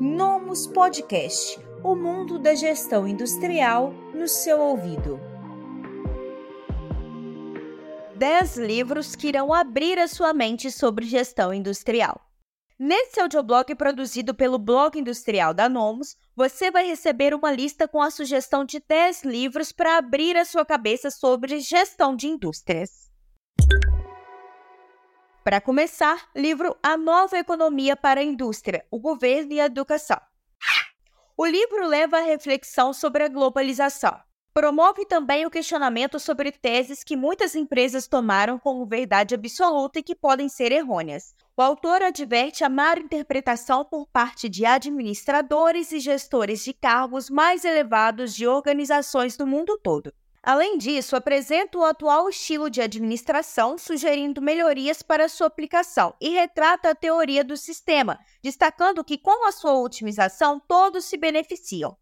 Nomos Podcast o mundo da gestão industrial no seu ouvido. 10 livros que irão abrir a sua mente sobre gestão industrial. Nesse audioblog produzido pelo Blog Industrial da Nomos, você vai receber uma lista com a sugestão de 10 livros para abrir a sua cabeça sobre gestão de indústrias. Para começar, livro A Nova Economia para a Indústria, o Governo e a Educação. O livro leva à reflexão sobre a globalização. Promove também o questionamento sobre teses que muitas empresas tomaram como verdade absoluta e que podem ser errôneas. O autor adverte a má interpretação por parte de administradores e gestores de cargos mais elevados de organizações do mundo todo. Além disso, apresenta o atual estilo de administração, sugerindo melhorias para sua aplicação e retrata a teoria do sistema, destacando que com a sua otimização todos se beneficiam.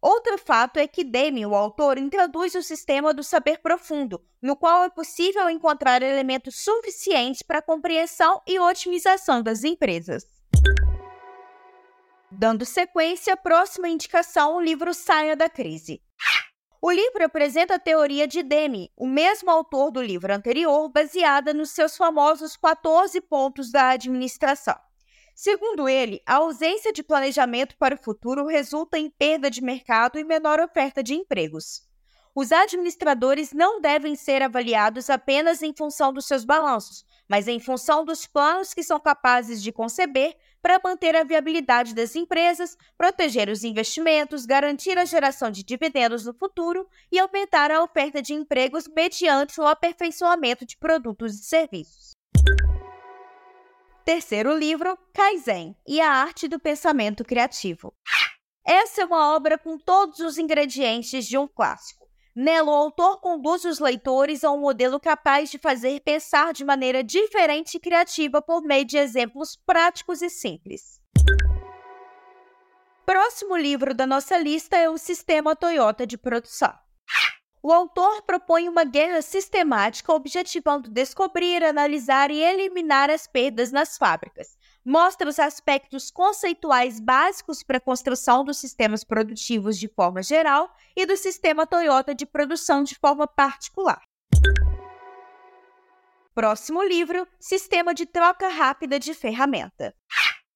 Outro fato é que Demi, o autor, introduz o sistema do saber profundo, no qual é possível encontrar elementos suficientes para a compreensão e otimização das empresas. Dando sequência, próxima indicação, o livro Saia da Crise. O livro apresenta a teoria de Demi, o mesmo autor do livro anterior, baseada nos seus famosos 14 pontos da administração. Segundo ele, a ausência de planejamento para o futuro resulta em perda de mercado e menor oferta de empregos. Os administradores não devem ser avaliados apenas em função dos seus balanços, mas em função dos planos que são capazes de conceber para manter a viabilidade das empresas, proteger os investimentos, garantir a geração de dividendos no futuro e aumentar a oferta de empregos mediante o aperfeiçoamento de produtos e serviços. Terceiro livro, Kaizen e a Arte do Pensamento Criativo. Essa é uma obra com todos os ingredientes de um clássico Nela, o autor conduz os leitores a um modelo capaz de fazer pensar de maneira diferente e criativa por meio de exemplos práticos e simples. Próximo livro da nossa lista é o Sistema Toyota de Produção. O autor propõe uma guerra sistemática objetivando descobrir, analisar e eliminar as perdas nas fábricas, mostra os aspectos conceituais básicos para a construção dos sistemas produtivos de forma geral e do sistema Toyota de produção de forma particular. Próximo livro: Sistema de troca rápida de ferramenta.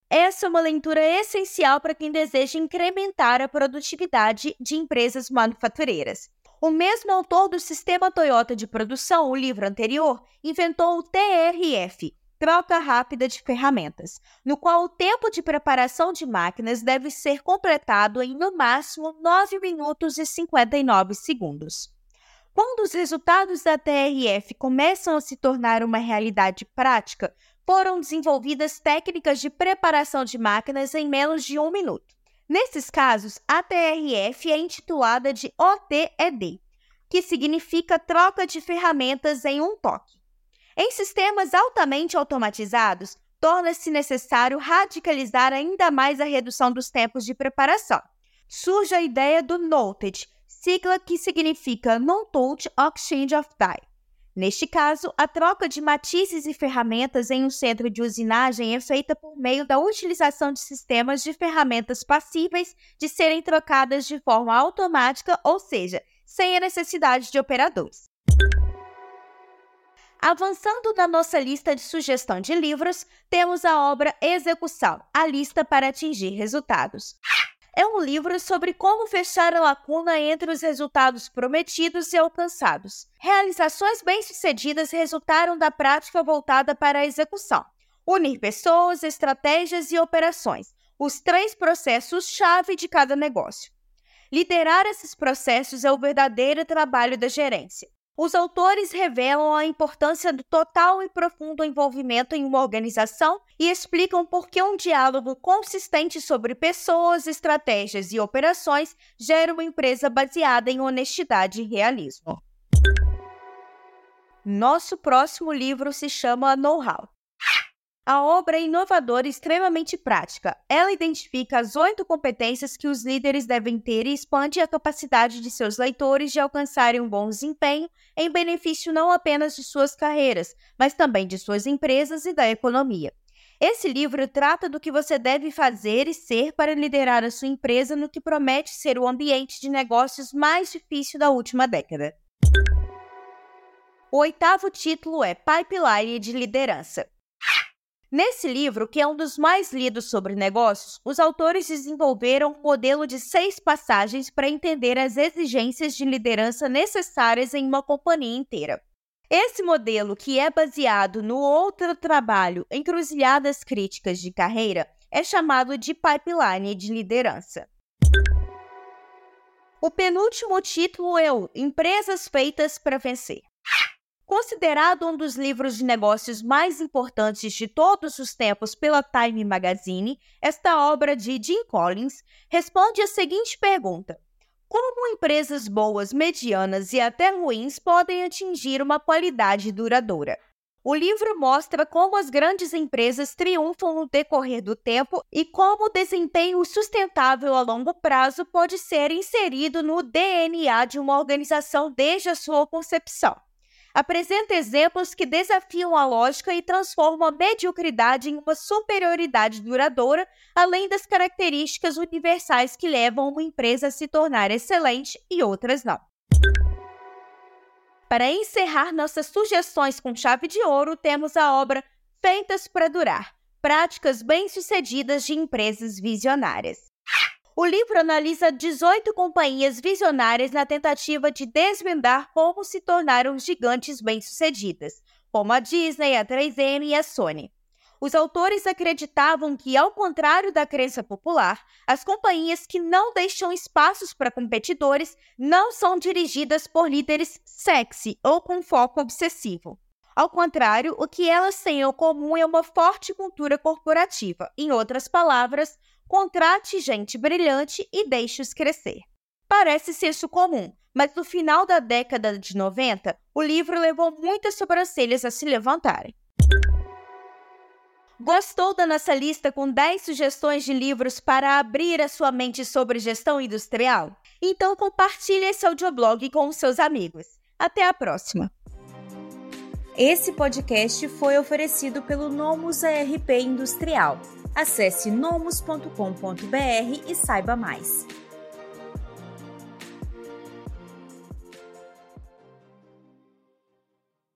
Essa é uma leitura essencial para quem deseja incrementar a produtividade de empresas manufatureiras. O mesmo autor do Sistema Toyota de Produção, o livro anterior, inventou o TRF, troca rápida de ferramentas, no qual o tempo de preparação de máquinas deve ser completado em no máximo 9 minutos e 59 segundos. Quando os resultados da TRF começam a se tornar uma realidade prática, foram desenvolvidas técnicas de preparação de máquinas em menos de um minuto. Nesses casos, a TRF é intitulada de OTED, que significa troca de ferramentas em um toque. Em sistemas altamente automatizados, torna-se necessário radicalizar ainda mais a redução dos tempos de preparação. Surge a ideia do Noted, sigla que significa Non-Touch Exchange of Die. Neste caso, a troca de matizes e ferramentas em um centro de usinagem é feita por meio da utilização de sistemas de ferramentas passíveis de serem trocadas de forma automática, ou seja, sem a necessidade de operadores. Avançando na nossa lista de sugestão de livros, temos a obra Execução A Lista para Atingir Resultados. É um livro sobre como fechar a lacuna entre os resultados prometidos e alcançados. Realizações bem-sucedidas resultaram da prática voltada para a execução. Unir pessoas, estratégias e operações, os três processos-chave de cada negócio. Liderar esses processos é o verdadeiro trabalho da gerência. Os autores revelam a importância do total e profundo envolvimento em uma organização e explicam por que um diálogo consistente sobre pessoas, estratégias e operações gera uma empresa baseada em honestidade e realismo. Nosso próximo livro se chama Know-How. A obra é inovadora e extremamente prática. Ela identifica as oito competências que os líderes devem ter e expande a capacidade de seus leitores de alcançarem um bom desempenho em benefício não apenas de suas carreiras, mas também de suas empresas e da economia. Esse livro trata do que você deve fazer e ser para liderar a sua empresa no que promete ser o ambiente de negócios mais difícil da última década. O oitavo título é Pipeline de Liderança. Nesse livro, que é um dos mais lidos sobre negócios, os autores desenvolveram um modelo de seis passagens para entender as exigências de liderança necessárias em uma companhia inteira. Esse modelo, que é baseado no outro trabalho Encruzilhadas Críticas de Carreira, é chamado de pipeline de liderança. O penúltimo título é o Empresas Feitas para Vencer. Considerado um dos livros de negócios mais importantes de todos os tempos pela Time Magazine, esta obra de Jim Collins responde a seguinte pergunta: como empresas boas, medianas e até ruins podem atingir uma qualidade duradoura? O livro mostra como as grandes empresas triunfam no decorrer do tempo e como o desempenho sustentável a longo prazo pode ser inserido no DNA de uma organização desde a sua concepção apresenta exemplos que desafiam a lógica e transformam a mediocridade em uma superioridade duradoura, além das características universais que levam uma empresa a se tornar excelente e outras não. Para encerrar nossas sugestões com chave de ouro, temos a obra Feitas para Durar Práticas Bem-Sucedidas de Empresas Visionárias. O livro analisa 18 companhias visionárias na tentativa de desvendar como se tornaram gigantes bem-sucedidas, como a Disney, a 3M e a Sony. Os autores acreditavam que, ao contrário da crença popular, as companhias que não deixam espaços para competidores não são dirigidas por líderes sexy ou com foco obsessivo. Ao contrário, o que elas têm em comum é uma forte cultura corporativa. Em outras palavras, Contrate gente brilhante e deixe-os crescer. Parece senso comum, mas no final da década de 90, o livro levou muitas sobrancelhas a se levantarem. Gostou da nossa lista com 10 sugestões de livros para abrir a sua mente sobre gestão industrial? Então compartilhe esse audioblog com os seus amigos. Até a próxima! Esse podcast foi oferecido pelo Nomus ARP Industrial Acesse nomus.com.br e saiba mais.